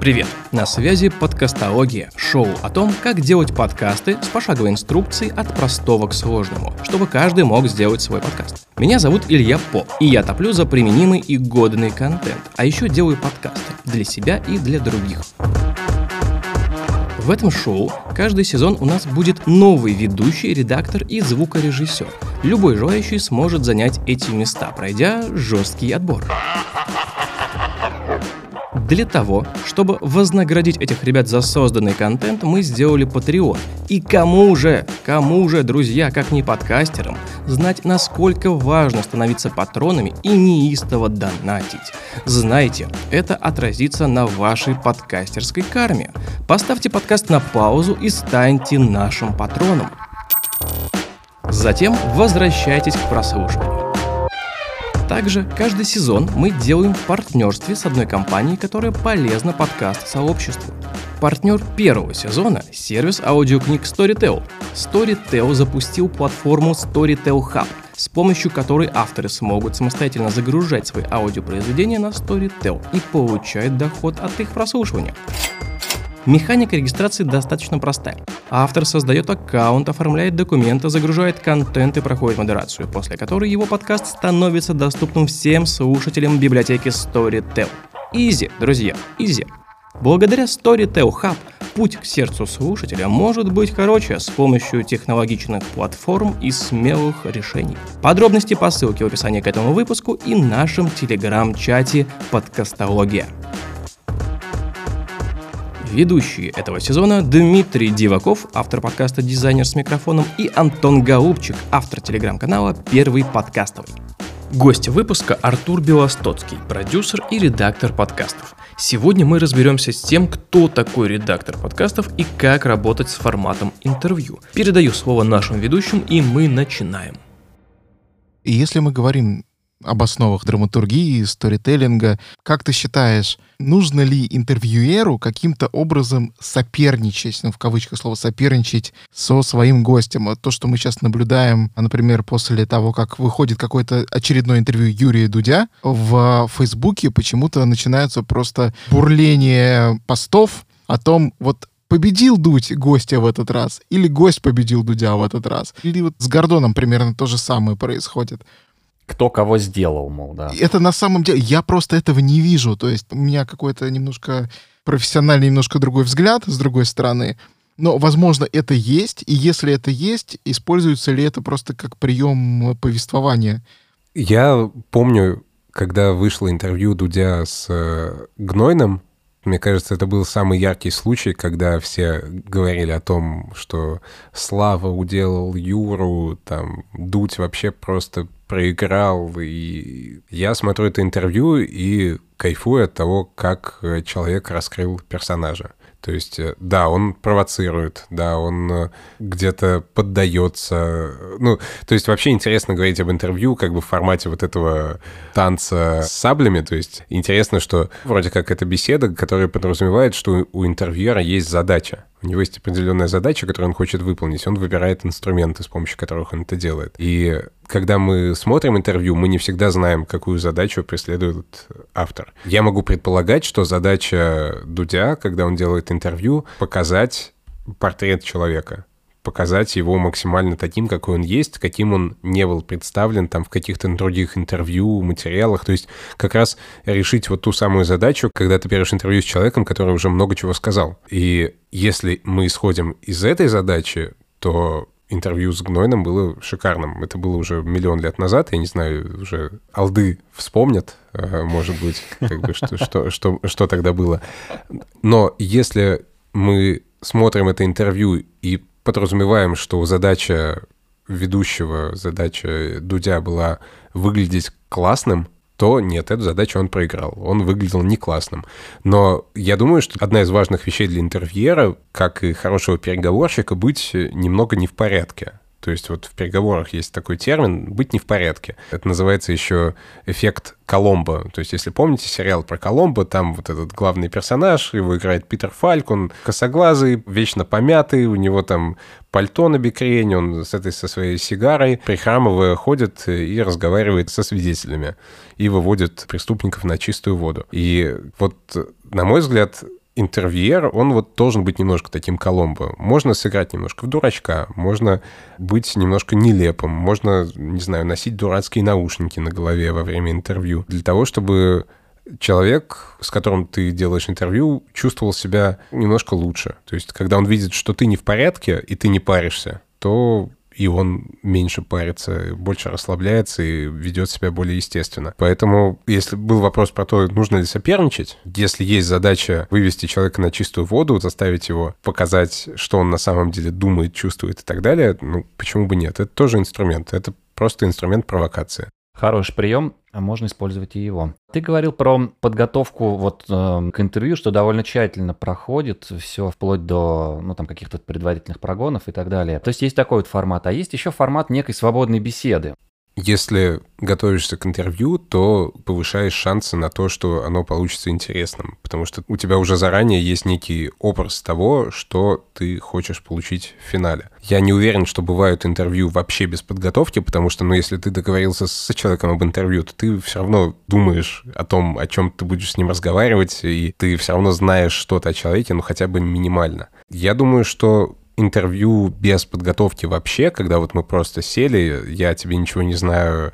Привет! На связи подкастология, шоу о том, как делать подкасты с пошаговой инструкцией от простого к сложному, чтобы каждый мог сделать свой подкаст. Меня зовут Илья Поп, и я топлю за применимый и годный контент, а еще делаю подкасты для себя и для других. В этом шоу каждый сезон у нас будет новый ведущий, редактор и звукорежиссер. Любой желающий сможет занять эти места, пройдя жесткий отбор. Для того, чтобы вознаградить этих ребят за созданный контент, мы сделали Patreon. И кому же, кому же, друзья, как не подкастерам, знать, насколько важно становиться патронами и неистово донатить. Знайте, это отразится на вашей подкастерской карме. Поставьте подкаст на паузу и станьте нашим патроном. Затем возвращайтесь к прослушиванию. Также каждый сезон мы делаем в партнерстве с одной компанией, которая полезна подкаст-сообществу. Партнер первого сезона – сервис аудиокниг Storytel. Storytel запустил платформу Storytel Hub, с помощью которой авторы смогут самостоятельно загружать свои аудиопроизведения на Storytel и получать доход от их прослушивания. Механика регистрации достаточно простая. Автор создает аккаунт, оформляет документы, загружает контент и проходит модерацию, после которой его подкаст становится доступным всем слушателям библиотеки Storytel. Изи, друзья, изи. Благодаря Storytel Hub путь к сердцу слушателя может быть короче с помощью технологичных платформ и смелых решений. Подробности по ссылке в описании к этому выпуску и нашем телеграм-чате «Подкастология». Ведущие этого сезона Дмитрий Диваков, автор подкаста «Дизайнер с микрофоном», и Антон Гаубчик, автор телеграм-канала «Первый подкастовый». Гость выпуска Артур Белостоцкий, продюсер и редактор подкастов. Сегодня мы разберемся с тем, кто такой редактор подкастов и как работать с форматом интервью. Передаю слово нашим ведущим, и мы начинаем. Если мы говорим об основах драматургии, сторителлинга. Как ты считаешь, нужно ли интервьюеру каким-то образом соперничать, ну, в кавычках слово соперничать со своим гостем? То, что мы сейчас наблюдаем, например, после того, как выходит какое-то очередное интервью Юрия Дудя, в Фейсбуке почему-то начинается просто бурление постов о том, вот победил Дудь гостя в этот раз, или гость победил Дудя в этот раз. Или вот с Гордоном примерно то же самое происходит кто кого сделал, мол, да. Это на самом деле, я просто этого не вижу. То есть у меня какой-то немножко профессиональный, немножко другой взгляд с другой стороны. Но, возможно, это есть, и если это есть, используется ли это просто как прием повествования? Я помню, когда вышло интервью Дудя с э, Гнойным, мне кажется, это был самый яркий случай, когда все говорили о том, что Слава уделал Юру, там, Дудь вообще просто проиграл. И я смотрю это интервью и кайфую от того, как человек раскрыл персонажа. То есть, э, да, он провоцирует, да, он э, где-то поддается. Ну, то есть вообще интересно говорить об интервью как бы в формате вот этого танца с саблями. То есть интересно, что вроде как это беседа, которая подразумевает, что у интервьюера есть задача. У него есть определенная задача, которую он хочет выполнить. Он выбирает инструменты, с помощью которых он это делает. И когда мы смотрим интервью, мы не всегда знаем, какую задачу преследует автор. Я могу предполагать, что задача Дудя, когда он делает интервью, показать портрет человека показать его максимально таким, какой он есть, каким он не был представлен там в каких-то других интервью, материалах. То есть как раз решить вот ту самую задачу, когда ты берешь интервью с человеком, который уже много чего сказал. И если мы исходим из этой задачи, то интервью с Гнойным было шикарным. Это было уже миллион лет назад, я не знаю, уже алды вспомнят, э, может быть, как бы, что, что, что, что тогда было. Но если мы смотрим это интервью и подразумеваем, что задача ведущего, задача Дудя была выглядеть классным, то нет, эту задачу он проиграл. Он выглядел не классным. Но я думаю, что одна из важных вещей для интервьюера, как и хорошего переговорщика, быть немного не в порядке. То есть вот в переговорах есть такой термин «быть не в порядке». Это называется еще эффект Коломбо. То есть если помните сериал про Коломбо, там вот этот главный персонаж, его играет Питер Фальк, он косоглазый, вечно помятый, у него там пальто на бикрень, он с этой со своей сигарой, прихрамывая, ходит и разговаривает со свидетелями и выводит преступников на чистую воду. И вот, на мой взгляд, интервьюер, он вот должен быть немножко таким Коломбо. Можно сыграть немножко в дурачка, можно быть немножко нелепым, можно, не знаю, носить дурацкие наушники на голове во время интервью, для того, чтобы человек, с которым ты делаешь интервью, чувствовал себя немножко лучше. То есть, когда он видит, что ты не в порядке, и ты не паришься, то и он меньше парится, больше расслабляется и ведет себя более естественно. Поэтому, если был вопрос про то, нужно ли соперничать, если есть задача вывести человека на чистую воду, заставить его показать, что он на самом деле думает, чувствует и так далее, ну, почему бы нет? Это тоже инструмент, это просто инструмент провокации. Хороший прием, а можно использовать и его. Ты говорил про подготовку вот э, к интервью, что довольно тщательно проходит все вплоть до ну там каких-то предварительных прогонов и так далее. То есть есть такой вот формат, а есть еще формат некой свободной беседы. Если готовишься к интервью, то повышаешь шансы на то, что оно получится интересным, потому что у тебя уже заранее есть некий образ того, что ты хочешь получить в финале. Я не уверен, что бывают интервью вообще без подготовки, потому что, ну, если ты договорился с человеком об интервью, то ты все равно думаешь о том, о чем ты будешь с ним разговаривать, и ты все равно знаешь что-то о человеке, ну, хотя бы минимально. Я думаю, что интервью без подготовки вообще, когда вот мы просто сели, я тебе ничего не знаю,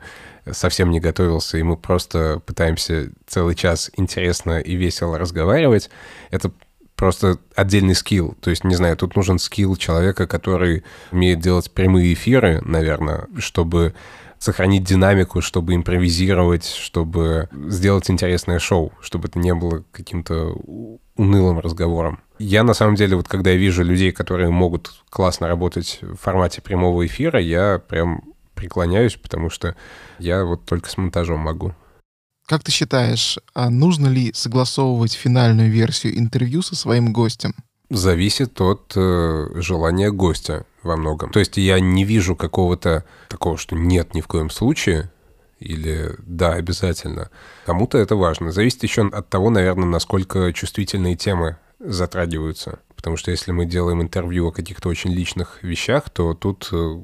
совсем не готовился, и мы просто пытаемся целый час интересно и весело разговаривать, это просто отдельный скилл. То есть, не знаю, тут нужен скилл человека, который умеет делать прямые эфиры, наверное, чтобы сохранить динамику, чтобы импровизировать, чтобы сделать интересное шоу, чтобы это не было каким-то унылым разговором. Я, на самом деле, вот когда я вижу людей, которые могут классно работать в формате прямого эфира, я прям преклоняюсь, потому что я вот только с монтажом могу. Как ты считаешь, а нужно ли согласовывать финальную версию интервью со своим гостем? Зависит от э, желания гостя во многом. То есть я не вижу какого-то такого, что нет ни в коем случае, или да, обязательно. Кому-то это важно. Зависит еще от того, наверное, насколько чувствительные темы затрагиваются. Потому что если мы делаем интервью о каких-то очень личных вещах, то тут э,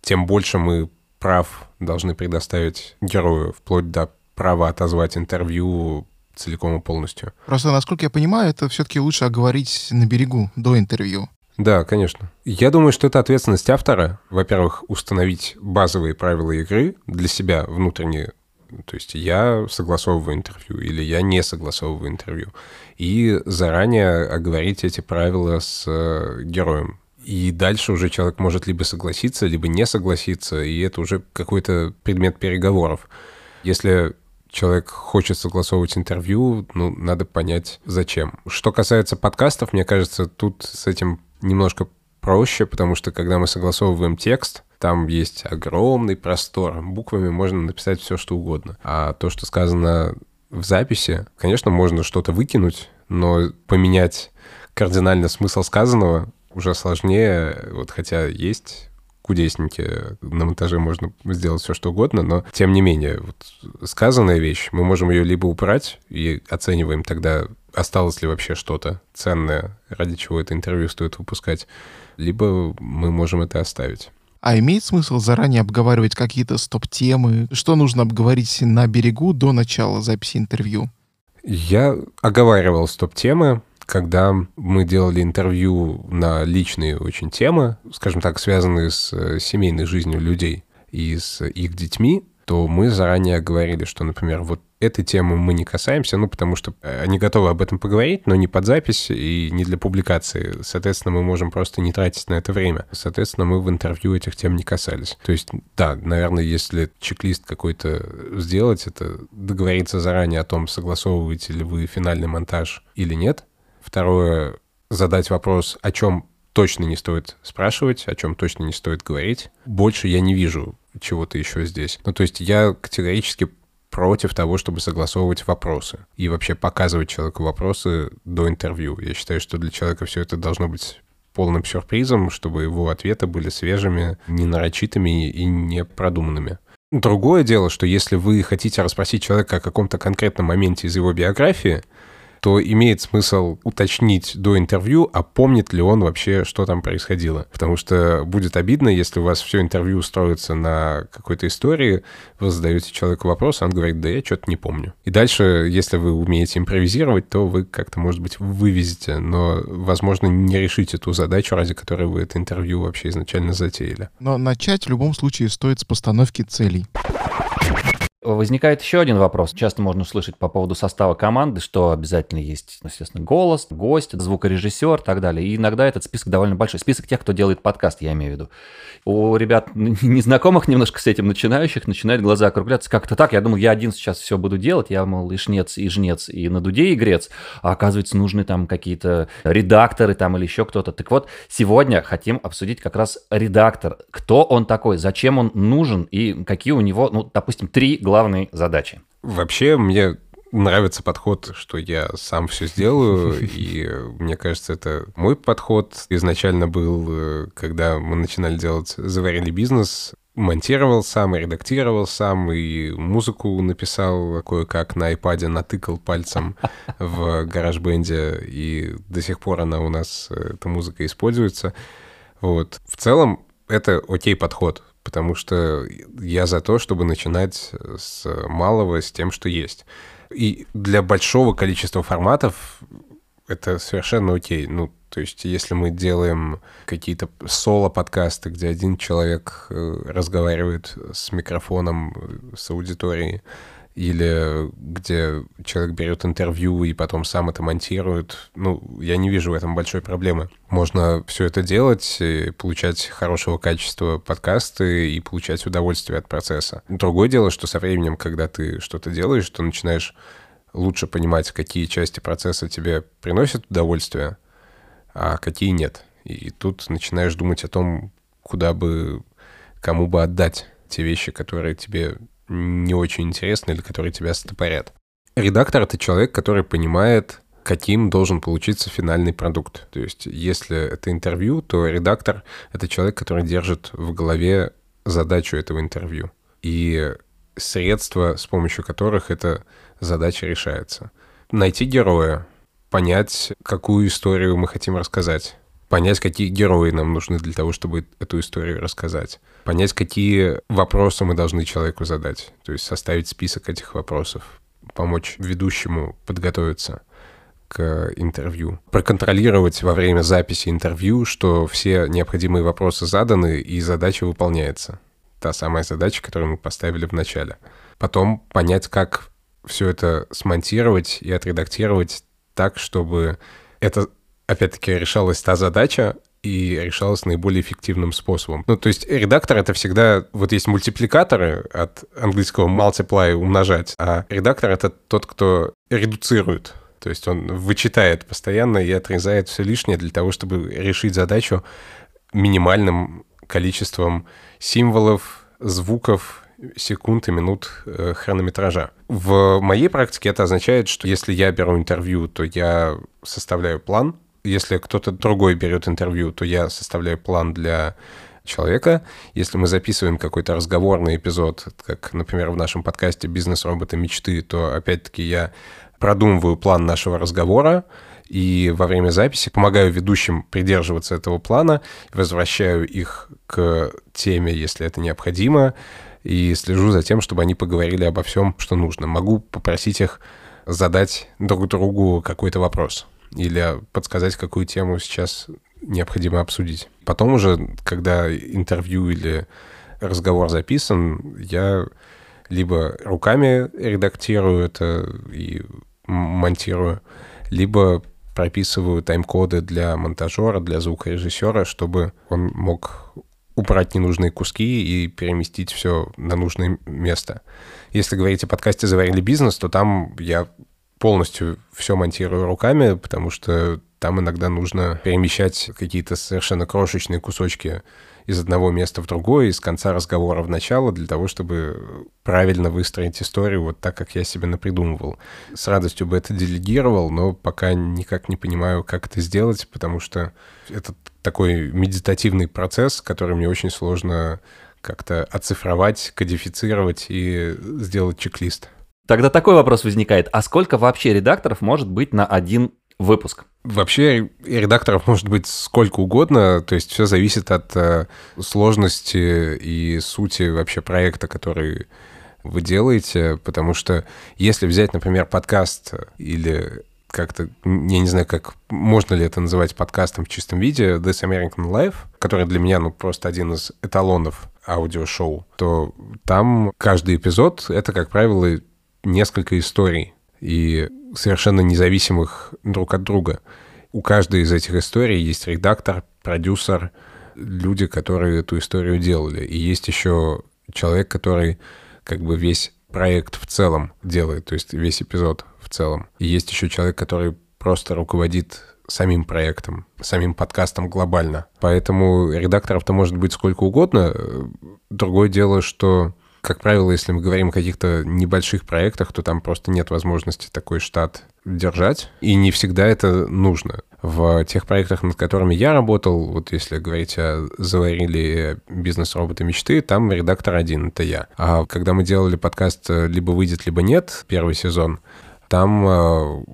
тем больше мы прав должны предоставить герою, вплоть до права отозвать интервью целиком и полностью. Просто, насколько я понимаю, это все-таки лучше оговорить на берегу, до интервью. Да, конечно. Я думаю, что это ответственность автора. Во-первых, установить базовые правила игры для себя внутренние. То есть я согласовываю интервью или я не согласовываю интервью. И заранее оговорить эти правила с э, героем. И дальше уже человек может либо согласиться, либо не согласиться, и это уже какой-то предмет переговоров. Если человек хочет согласовывать интервью, ну, надо понять, зачем. Что касается подкастов, мне кажется, тут с этим немножко проще, потому что когда мы согласовываем текст, там есть огромный простор. Буквами можно написать все, что угодно. А то, что сказано в записи, конечно, можно что-то выкинуть, но поменять кардинально смысл сказанного уже сложнее, вот хотя есть кудесники, на монтаже можно сделать все, что угодно, но тем не менее, вот сказанная вещь, мы можем ее либо убрать и оцениваем тогда, осталось ли вообще что-то ценное, ради чего это интервью стоит выпускать, либо мы можем это оставить. А имеет смысл заранее обговаривать какие-то стоп-темы? Что нужно обговорить на берегу до начала записи интервью? Я оговаривал стоп-темы, когда мы делали интервью на личные очень темы, скажем так, связанные с э, семейной жизнью людей и с их детьми, то мы заранее говорили, что, например, вот этой темы мы не касаемся, ну, потому что э, они готовы об этом поговорить, но не под запись и не для публикации. Соответственно, мы можем просто не тратить на это время. Соответственно, мы в интервью этих тем не касались. То есть, да, наверное, если чек-лист какой-то сделать, это договориться заранее о том, согласовываете ли вы финальный монтаж или нет. Второе, задать вопрос, о чем точно не стоит спрашивать, о чем точно не стоит говорить. Больше я не вижу чего-то еще здесь. Ну, то есть я категорически против того, чтобы согласовывать вопросы и вообще показывать человеку вопросы до интервью. Я считаю, что для человека все это должно быть полным сюрпризом, чтобы его ответы были свежими, не нарочитыми и не продуманными. Другое дело, что если вы хотите расспросить человека о каком-то конкретном моменте из его биографии, то имеет смысл уточнить до интервью, а помнит ли он вообще, что там происходило. Потому что будет обидно, если у вас все интервью устроится на какой-то истории, вы задаете человеку вопрос, а он говорит, да я что-то не помню. И дальше, если вы умеете импровизировать, то вы как-то, может быть, вывезете, но, возможно, не решите ту задачу, ради которой вы это интервью вообще изначально затеяли. Но начать в любом случае стоит с постановки целей. Возникает еще один вопрос. Часто можно услышать по поводу состава команды, что обязательно есть, естественно, голос, гость, звукорежиссер и так далее. И иногда этот список довольно большой. Список тех, кто делает подкаст, я имею в виду. У ребят, незнакомых немножко с этим начинающих, начинают глаза округляться. Как-то так. Я думал, я один сейчас все буду делать. Я, мол, и шнец, и жнец, и на дуде игрец. А оказывается, нужны там какие-то редакторы там или еще кто-то. Так вот, сегодня хотим обсудить как раз редактор. Кто он такой, зачем он нужен и какие у него, ну, допустим, три главной задачи. Вообще, мне нравится подход, что я сам все сделаю, и мне кажется, это мой подход изначально был, э, когда мы начинали делать «Заварили бизнес», монтировал сам, и редактировал сам, и музыку написал кое-как на iPad, натыкал пальцем в гараж-бенде, и до сих пор она у нас, э, эта музыка используется. Вот. В целом, это окей подход потому что я за то, чтобы начинать с малого, с тем, что есть. И для большого количества форматов это совершенно окей. Ну, то есть, если мы делаем какие-то соло-подкасты, где один человек э, разговаривает с микрофоном, э, с аудиторией, или где человек берет интервью и потом сам это монтирует. Ну, я не вижу в этом большой проблемы. Можно все это делать, получать хорошего качества подкасты и получать удовольствие от процесса. Другое дело, что со временем, когда ты что-то делаешь, то начинаешь лучше понимать, какие части процесса тебе приносят удовольствие, а какие нет. И тут начинаешь думать о том, куда бы, кому бы отдать те вещи, которые тебе не очень интересны или которые тебя стопорят. Редактор — это человек, который понимает, каким должен получиться финальный продукт. То есть, если это интервью, то редактор — это человек, который держит в голове задачу этого интервью и средства, с помощью которых эта задача решается. Найти героя, понять, какую историю мы хотим рассказать, понять, какие герои нам нужны для того, чтобы эту историю рассказать, понять, какие вопросы мы должны человеку задать, то есть составить список этих вопросов, помочь ведущему подготовиться к интервью, проконтролировать во время записи интервью, что все необходимые вопросы заданы и задача выполняется. Та самая задача, которую мы поставили в начале. Потом понять, как все это смонтировать и отредактировать так, чтобы это опять-таки, решалась та задача, и решалась наиболее эффективным способом. Ну, то есть редактор — это всегда... Вот есть мультипликаторы от английского multiply — умножать, а редактор — это тот, кто редуцирует. То есть он вычитает постоянно и отрезает все лишнее для того, чтобы решить задачу минимальным количеством символов, звуков, секунд и минут э, хронометража. В моей практике это означает, что если я беру интервью, то я составляю план, если кто-то другой берет интервью, то я составляю план для человека. Если мы записываем какой-то разговорный эпизод, как, например, в нашем подкасте «Бизнес-роботы мечты», то, опять-таки, я продумываю план нашего разговора, и во время записи помогаю ведущим придерживаться этого плана, возвращаю их к теме, если это необходимо, и слежу за тем, чтобы они поговорили обо всем, что нужно. Могу попросить их задать друг другу какой-то вопрос или подсказать, какую тему сейчас необходимо обсудить. Потом уже, когда интервью или разговор записан, я либо руками редактирую это и монтирую, либо прописываю тайм-коды для монтажера, для звукорежиссера, чтобы он мог убрать ненужные куски и переместить все на нужное место. Если говорить о подкасте «Заварили бизнес», то там я полностью все монтирую руками, потому что там иногда нужно перемещать какие-то совершенно крошечные кусочки из одного места в другое, из конца разговора в начало, для того, чтобы правильно выстроить историю вот так, как я себе напридумывал. С радостью бы это делегировал, но пока никак не понимаю, как это сделать, потому что это такой медитативный процесс, который мне очень сложно как-то оцифровать, кодифицировать и сделать чек-лист. Тогда такой вопрос возникает. А сколько вообще редакторов может быть на один выпуск? Вообще редакторов может быть сколько угодно, то есть все зависит от э, сложности и сути вообще проекта, который вы делаете, потому что если взять, например, подкаст или как-то, я не знаю, как можно ли это называть подкастом в чистом виде, This American Life, который для меня, ну, просто один из эталонов аудиошоу, то там каждый эпизод — это, как правило, несколько историй и совершенно независимых друг от друга. У каждой из этих историй есть редактор, продюсер, люди, которые эту историю делали. И есть еще человек, который как бы весь проект в целом делает, то есть весь эпизод в целом. И есть еще человек, который просто руководит самим проектом, самим подкастом глобально. Поэтому редакторов-то может быть сколько угодно. Другое дело, что, как правило, если мы говорим о каких-то небольших проектах, то там просто нет возможности такой штат держать, и не всегда это нужно. В тех проектах, над которыми я работал, вот если говорить о «Заварили бизнес-роботы мечты», там редактор один, это я. А когда мы делали подкаст «Либо выйдет, либо нет», первый сезон, там э,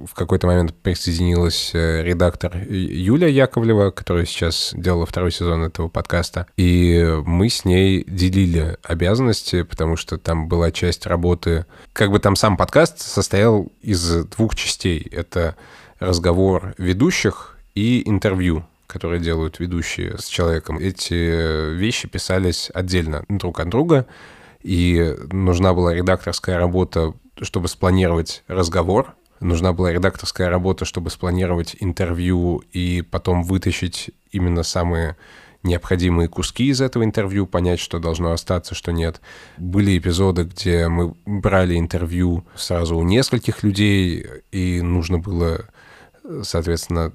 в какой-то момент присоединилась э, редактор Юлия Яковлева, которая сейчас делала второй сезон этого подкаста. И мы с ней делили обязанности, потому что там была часть работы... Как бы там сам подкаст состоял из двух частей. Это разговор ведущих и интервью которые делают ведущие с человеком. Эти вещи писались отдельно друг от друга, и нужна была редакторская работа чтобы спланировать разговор, нужна была редакторская работа, чтобы спланировать интервью и потом вытащить именно самые необходимые куски из этого интервью, понять, что должно остаться, что нет. Были эпизоды, где мы брали интервью сразу у нескольких людей, и нужно было, соответственно,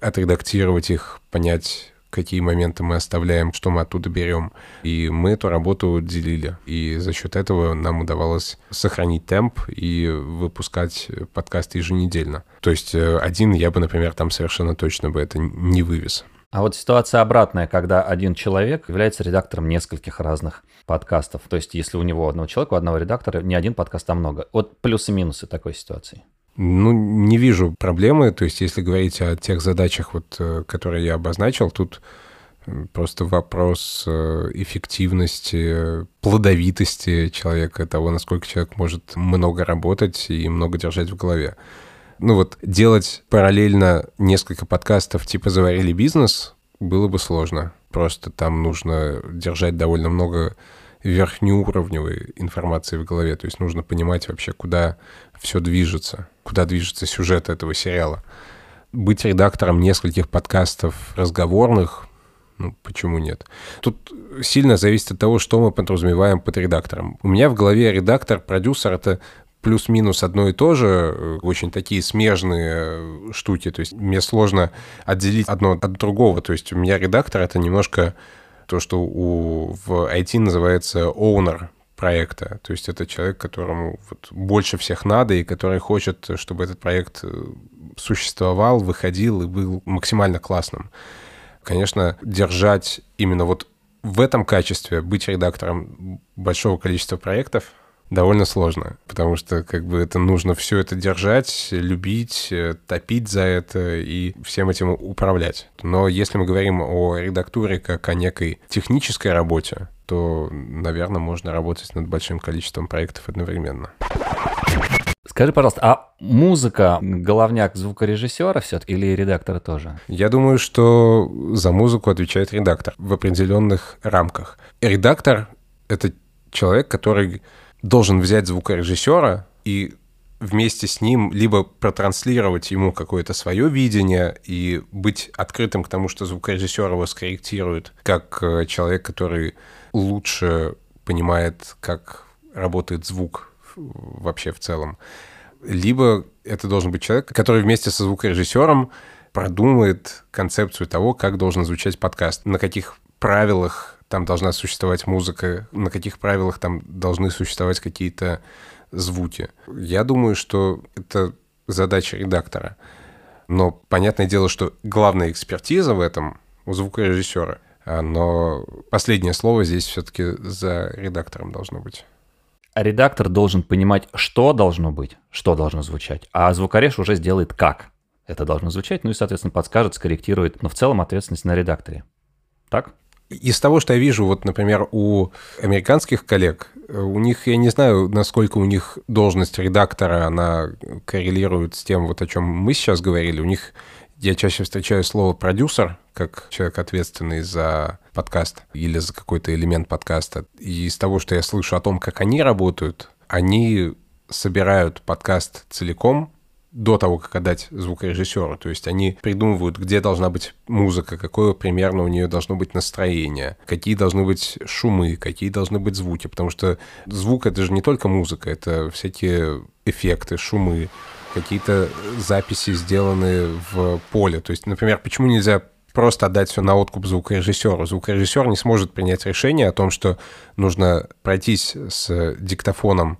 отредактировать их, понять, какие моменты мы оставляем, что мы оттуда берем. И мы эту работу делили. И за счет этого нам удавалось сохранить темп и выпускать подкасты еженедельно. То есть э, один я бы, например, там совершенно точно бы это не вывез. А вот ситуация обратная, когда один человек является редактором нескольких разных подкастов. То есть, если у него одного человека, у одного редактора не один подкаст, а много. Вот плюсы-минусы такой ситуации. Ну, не вижу проблемы. То есть, если говорить о тех задачах, вот, э, которые я обозначил, тут просто вопрос э, эффективности, плодовитости человека, того, насколько человек может много работать и много держать в голове. Ну вот делать параллельно несколько подкастов типа «Заварили бизнес» было бы сложно. Просто там нужно держать довольно много верхнеуровневой информации в голове. То есть нужно понимать вообще, куда все движется, куда движется сюжет этого сериала. Быть редактором нескольких подкастов разговорных, ну, почему нет? Тут сильно зависит от того, что мы подразумеваем под редактором. У меня в голове редактор, продюсер — это плюс-минус одно и то же, очень такие смежные штуки. То есть мне сложно отделить одно от другого. То есть у меня редактор — это немножко то, что у, в IT называется owner проекта. То есть это человек, которому вот больше всех надо и который хочет, чтобы этот проект э, существовал, выходил и был максимально классным. Конечно, держать именно вот в этом качестве, быть редактором большого количества проектов — довольно сложно, потому что как бы это нужно все это держать, любить, э, топить за это и всем этим управлять. Но если мы говорим о редактуре как о некой технической работе, то, наверное, можно работать над большим количеством проектов одновременно. Скажи, пожалуйста, а музыка головняк звукорежиссера все-таки или редактора тоже? Я думаю, что за музыку отвечает редактор в определенных рамках. Редактор — это человек, который должен взять звукорежиссера и вместе с ним либо протранслировать ему какое-то свое видение и быть открытым к тому, что звукорежиссер его скорректирует, как э, человек, который лучше понимает, как работает звук вообще в целом. Либо это должен быть человек, который вместе со звукорежиссером продумает концепцию того, как должен звучать подкаст, на каких правилах там должна существовать музыка, на каких правилах там должны существовать какие-то звуки. Я думаю, что это задача редактора. Но понятное дело, что главная экспертиза в этом у звукорежиссера. Но последнее слово здесь все-таки за редактором должно быть. редактор должен понимать, что должно быть, что должно звучать, а звукореж уже сделает как это должно звучать, ну и, соответственно, подскажет, скорректирует, но в целом ответственность на редакторе. Так? Из того, что я вижу, вот, например, у американских коллег, у них, я не знаю, насколько у них должность редактора, она коррелирует с тем, вот о чем мы сейчас говорили. У них я чаще встречаю слово продюсер, как человек, ответственный за подкаст или за какой-то элемент подкаста. И из того, что я слышу о том, как они работают, они собирают подкаст целиком, до того, как отдать звукорежиссеру. То есть они придумывают, где должна быть музыка, какое примерно у нее должно быть настроение, какие должны быть шумы, какие должны быть звуки. Потому что звук — это же не только музыка, это всякие эффекты, шумы, какие-то записи, сделанные в поле. То есть, например, почему нельзя просто отдать все на откуп звукорежиссеру. Звукорежиссер не сможет принять решение о том, что нужно пройтись с диктофоном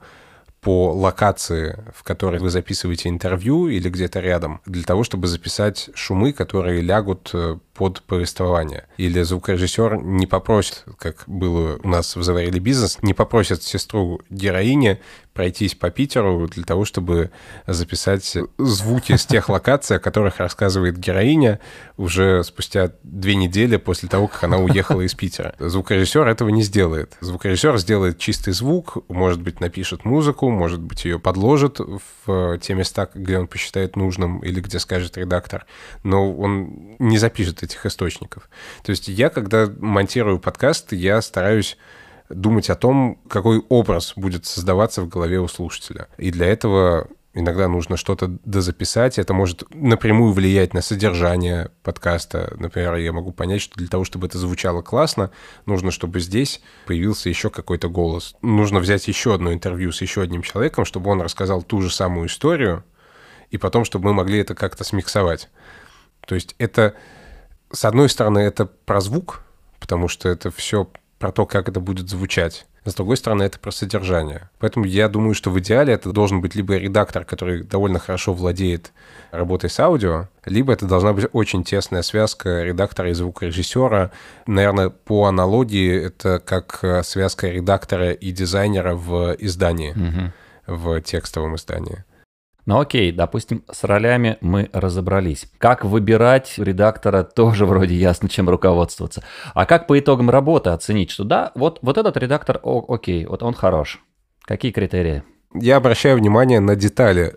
по локации, в которой вы записываете интервью или где-то рядом, для того, чтобы записать шумы, которые лягут э, под повествование. Или звукорежиссер не попросит, как было у нас в «Заварили бизнес», не попросит сестру героини пройтись по Питеру для того, чтобы записать звуки с тех локаций, о которых рассказывает героиня уже спустя две недели после того, как она уехала из Питера. Звукорежиссер этого не сделает. Звукорежиссер сделает чистый звук, может быть, напишет музыку, может быть, ее подложит в те места, где он посчитает нужным или где скажет редактор, но он не запишет этих источников. То есть я, когда монтирую подкаст, я стараюсь думать о том, какой образ будет создаваться в голове у слушателя. И для этого иногда нужно что-то дозаписать, это может напрямую влиять на содержание подкаста. Например, я могу понять, что для того, чтобы это звучало классно, нужно, чтобы здесь появился еще какой-то голос. Нужно взять еще одно интервью с еще одним человеком, чтобы он рассказал ту же самую историю, и потом, чтобы мы могли это как-то смиксовать. То есть это, с одной стороны, это про звук, потому что это все про то, как это будет звучать. С другой стороны, это про содержание. Поэтому я думаю, что в идеале это должен быть либо редактор, который довольно хорошо владеет работой с аудио, либо это должна быть очень тесная связка редактора и звукорежиссера. Наверное, по аналогии это как э, связка редактора и дизайнера в издании, угу. в текстовом издании. Ну окей, допустим, с ролями мы разобрались. Как выбирать редактора, тоже вроде ясно, чем руководствоваться. А как по итогам работы оценить, что да, вот, вот этот редактор, о, окей, вот он хорош. Какие критерии? Я обращаю внимание на детали.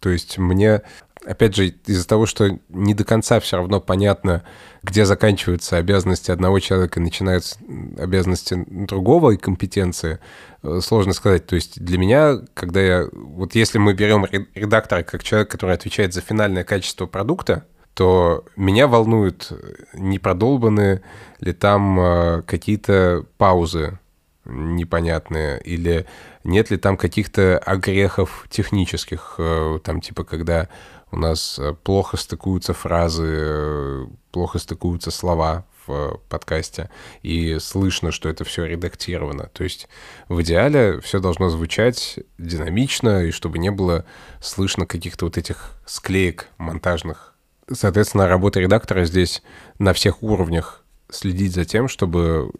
То есть мне опять же, из-за того, что не до конца все равно понятно, где заканчиваются обязанности одного человека и начинаются обязанности другого и компетенции, э, сложно сказать. То есть для меня, когда я... Вот если мы берем редактора как человек, который отвечает за финальное качество продукта, то меня волнуют, не продолбаны ли там э, какие-то паузы непонятные, или нет ли там каких-то огрехов технических, э, там типа когда у нас э, плохо стыкуются фразы, э, плохо стыкуются слова в подкасте, и слышно, что это все редактировано. То есть в идеале все должно звучать динамично, и чтобы не было слышно каких-то вот этих склеек монтажных. Соответственно, работа редактора здесь на всех уровнях следить за тем, чтобы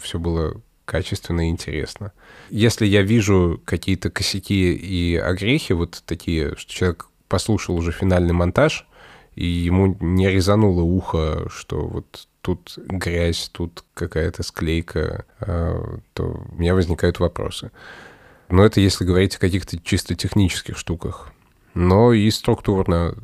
все было качественно и интересно. Если я вижу какие-то косяки и огрехи, вот такие, что человек послушал уже финальный монтаж, и ему не резануло ухо, что вот тут грязь, тут какая-то склейка, а, то у меня возникают вопросы. Но это если говорить о каких-то чисто технических штуках. Но и структурно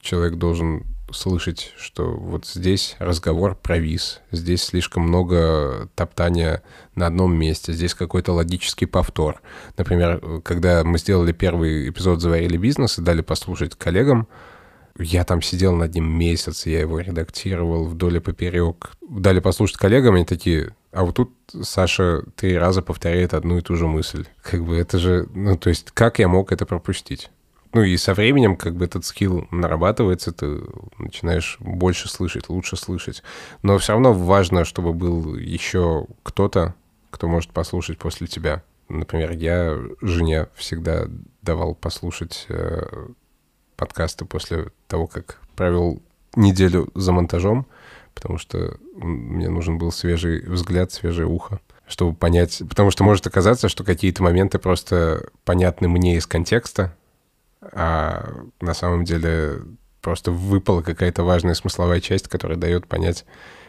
человек должен слышать, что вот здесь разговор провис, здесь слишком много топтания на одном месте, здесь какой-то логический повтор. Например, когда мы сделали первый эпизод «Заварили бизнес» и дали послушать коллегам, я там сидел над ним месяц, я его редактировал вдоль и поперек. Дали послушать коллегам, они такие, а вот тут Саша три раза повторяет одну и ту же мысль. Как бы это же, ну то есть как я мог это пропустить? Ну и со временем как бы этот скилл нарабатывается, ты начинаешь больше слышать, лучше слышать. Но все равно важно, чтобы был еще кто-то, кто может послушать после тебя. Например, я жене всегда давал послушать э, подкасты после того, как провел неделю за монтажом, потому что мне нужен был свежий взгляд, свежее ухо, чтобы понять, потому что может оказаться, что какие-то моменты просто понятны мне из контекста, а на самом деле просто выпала какая-то важная смысловая часть, которая дает понять,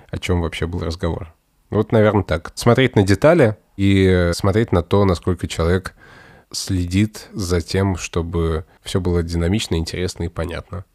о чем вообще был разговор. Вот, наверное, так. Смотреть на детали и смотреть на то, насколько человек следит за тем, чтобы все было динамично, интересно и понятно.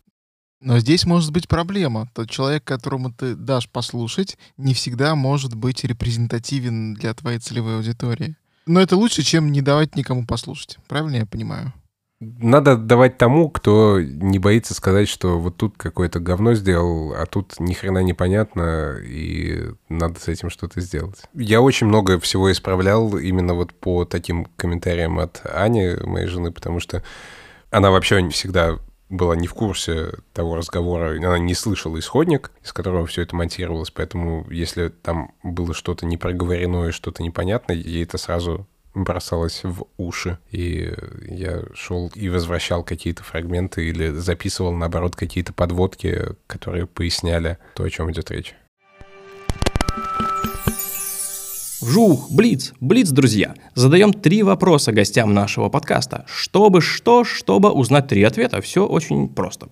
Но здесь может быть проблема. Тот человек, которому ты дашь послушать, не всегда может быть репрезентативен для твоей целевой аудитории. Но это лучше, чем не давать никому послушать. Правильно я понимаю? Надо давать тому, кто не боится сказать, что вот тут какое-то говно сделал, а тут ни хрена непонятно, и надо с этим что-то сделать. Я очень много всего исправлял именно вот по таким комментариям от Ани, моей жены, потому что она вообще всегда была не в курсе того разговора, она не слышала исходник, из которого все это монтировалось, поэтому если там было что-то непроговорено и что-то непонятное, ей это сразу бросалось в уши, и я шел и возвращал какие-то фрагменты или записывал, наоборот, какие-то подводки, которые поясняли то, о чем идет речь. Вжух, Блиц, Блиц, друзья. Задаем три вопроса гостям нашего подкаста. Чтобы что, чтобы узнать три ответа. Все очень просто.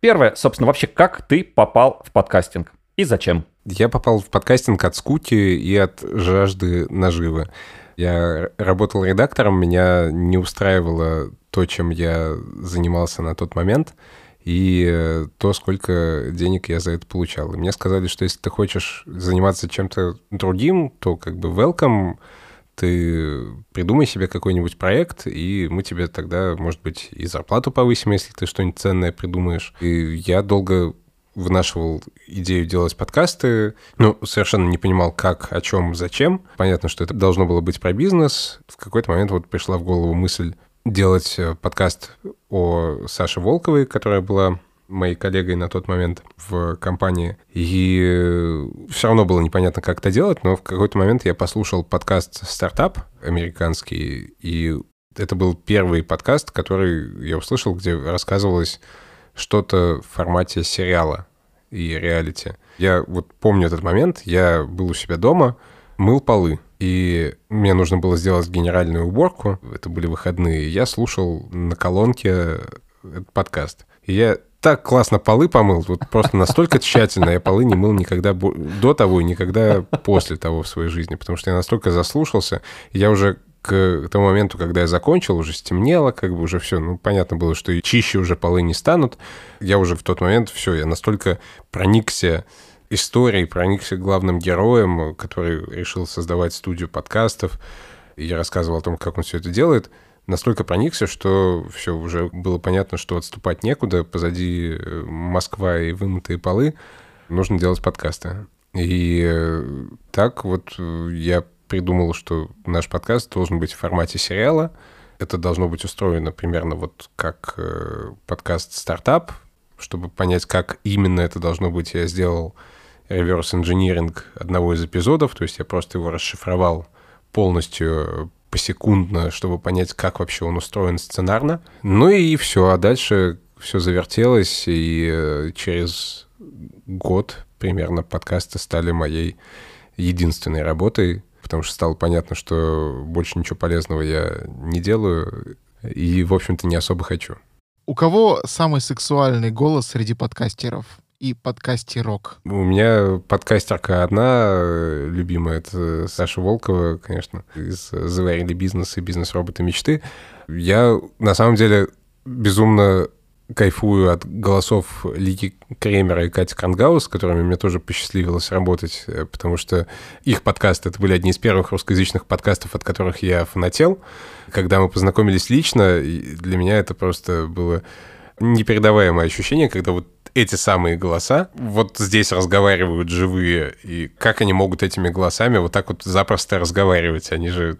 Первое, собственно, вообще, как ты попал в подкастинг и зачем? Я попал в подкастинг от скуки и от жажды наживы. Я работал редактором, меня не устраивало то, чем я занимался на тот момент, и э, то, сколько денег я за это получал. И мне сказали, что если ты хочешь заниматься чем-то другим, то как бы welcome, ты придумай себе какой-нибудь проект, и мы тебе тогда, может быть, и зарплату повысим, если ты что-нибудь ценное придумаешь. И я долго вынашивал идею делать подкасты, но совершенно не понимал, как, о чем, зачем. Понятно, что это должно было быть про бизнес. В какой-то момент вот пришла в голову мысль делать э, подкаст о Саше Волковой, которая была моей коллегой на тот момент в компании. И все равно было непонятно, как это делать, но в какой-то момент я послушал подкаст «Стартап» американский, и это был первый подкаст, который я услышал, где рассказывалось что-то в формате сериала и реалити. Я вот помню этот момент, я был у себя дома, мыл полы, и мне нужно было сделать генеральную уборку, это были выходные, я слушал на колонке этот подкаст. И я так классно полы помыл, вот просто настолько тщательно я полы не мыл никогда до того и никогда после того в своей жизни, потому что я настолько заслушался, я уже к тому моменту, когда я закончил, уже стемнело, как бы уже все, ну, понятно было, что и чище уже полы не станут. Я уже в тот момент, все, я настолько проникся историей, проникся главным героем, который решил создавать студию подкастов. И я рассказывал о том, как он все это делает. Настолько проникся, что все, уже было понятно, что отступать некуда. Позади э, Москва и вымытые полы. Нужно делать подкасты. И э, так вот э, я придумал, что наш подкаст должен быть в формате сериала. Это должно быть устроено примерно вот как э, подкаст «Стартап». Чтобы понять, как именно это должно быть, я сделал реверс-инжиниринг одного из эпизодов, то есть я просто его расшифровал полностью посекундно, чтобы понять, как вообще он устроен сценарно. Ну и все, а дальше все завертелось, и э, через год примерно подкасты стали моей единственной работой потому что стало понятно, что больше ничего полезного я не делаю и, в общем-то, не особо хочу. У кого самый сексуальный голос среди подкастеров? и подкастерок? У меня подкастерка одна любимая, это Саша Волкова, конечно, из «Заварили бизнес» и «Бизнес-роботы мечты». Я, на самом деле, безумно кайфую от голосов Лики Кремера и Кати Крангаус, с которыми мне тоже посчастливилось работать, э, потому что их подкасты, это были одни из первых русскоязычных подкастов, от которых я фанател. Когда мы познакомились лично, для меня это просто было непередаваемое ощущение, когда вот эти самые голоса вот здесь разговаривают живые, и как они могут этими голосами вот так вот запросто разговаривать? Они же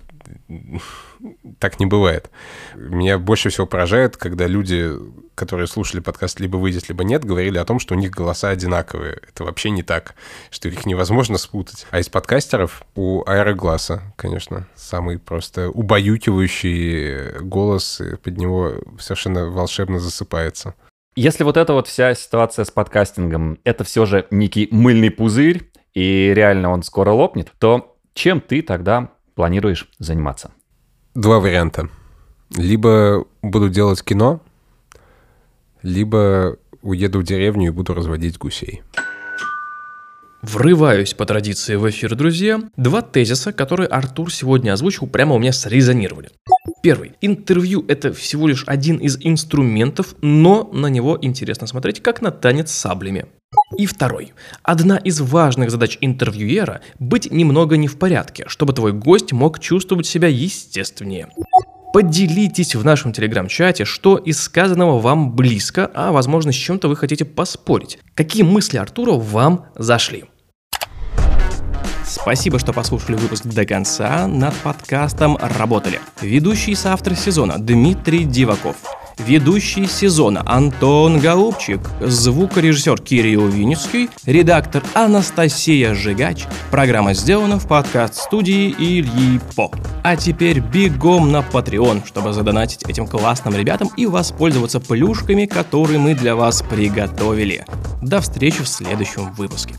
так не бывает. Меня больше всего поражает, когда люди, которые слушали подкаст «Либо выйдет, либо нет», говорили о том, что у них голоса одинаковые. Это вообще не так, что их невозможно спутать. А из подкастеров у Аэрогласа, конечно, самый просто убаюкивающий голос, под него совершенно волшебно засыпается. Если вот эта вот вся ситуация с подкастингом, это все же некий мыльный пузырь, и реально он скоро лопнет, то Чем ты тогда планируешь заниматься? Два варианта. Либо буду делать кино, либо уеду в деревню и буду разводить гусей. Врываюсь по традиции в эфир, друзья. Два тезиса, которые Артур сегодня озвучил, прямо у меня срезонировали. Первый. Интервью – это всего лишь один из инструментов, но на него интересно смотреть, как на танец саблями. И второй. Одна из важных задач интервьюера – быть немного не в порядке, чтобы твой гость мог чувствовать себя естественнее. Поделитесь в нашем телеграм-чате, что из сказанного вам близко, а возможно с чем-то вы хотите поспорить. Какие мысли Артура вам зашли? Спасибо, что послушали выпуск до конца. Над подкастом работали ведущий соавтор сезона Дмитрий Диваков, ведущий сезона Антон Голубчик, звукорежиссер Кирилл Винницкий, редактор Анастасия Жигач. Программа сделана в подкаст-студии Ильи По. А теперь бегом на Patreon, чтобы задонатить этим классным ребятам и воспользоваться плюшками, которые мы для вас приготовили. До встречи в следующем выпуске.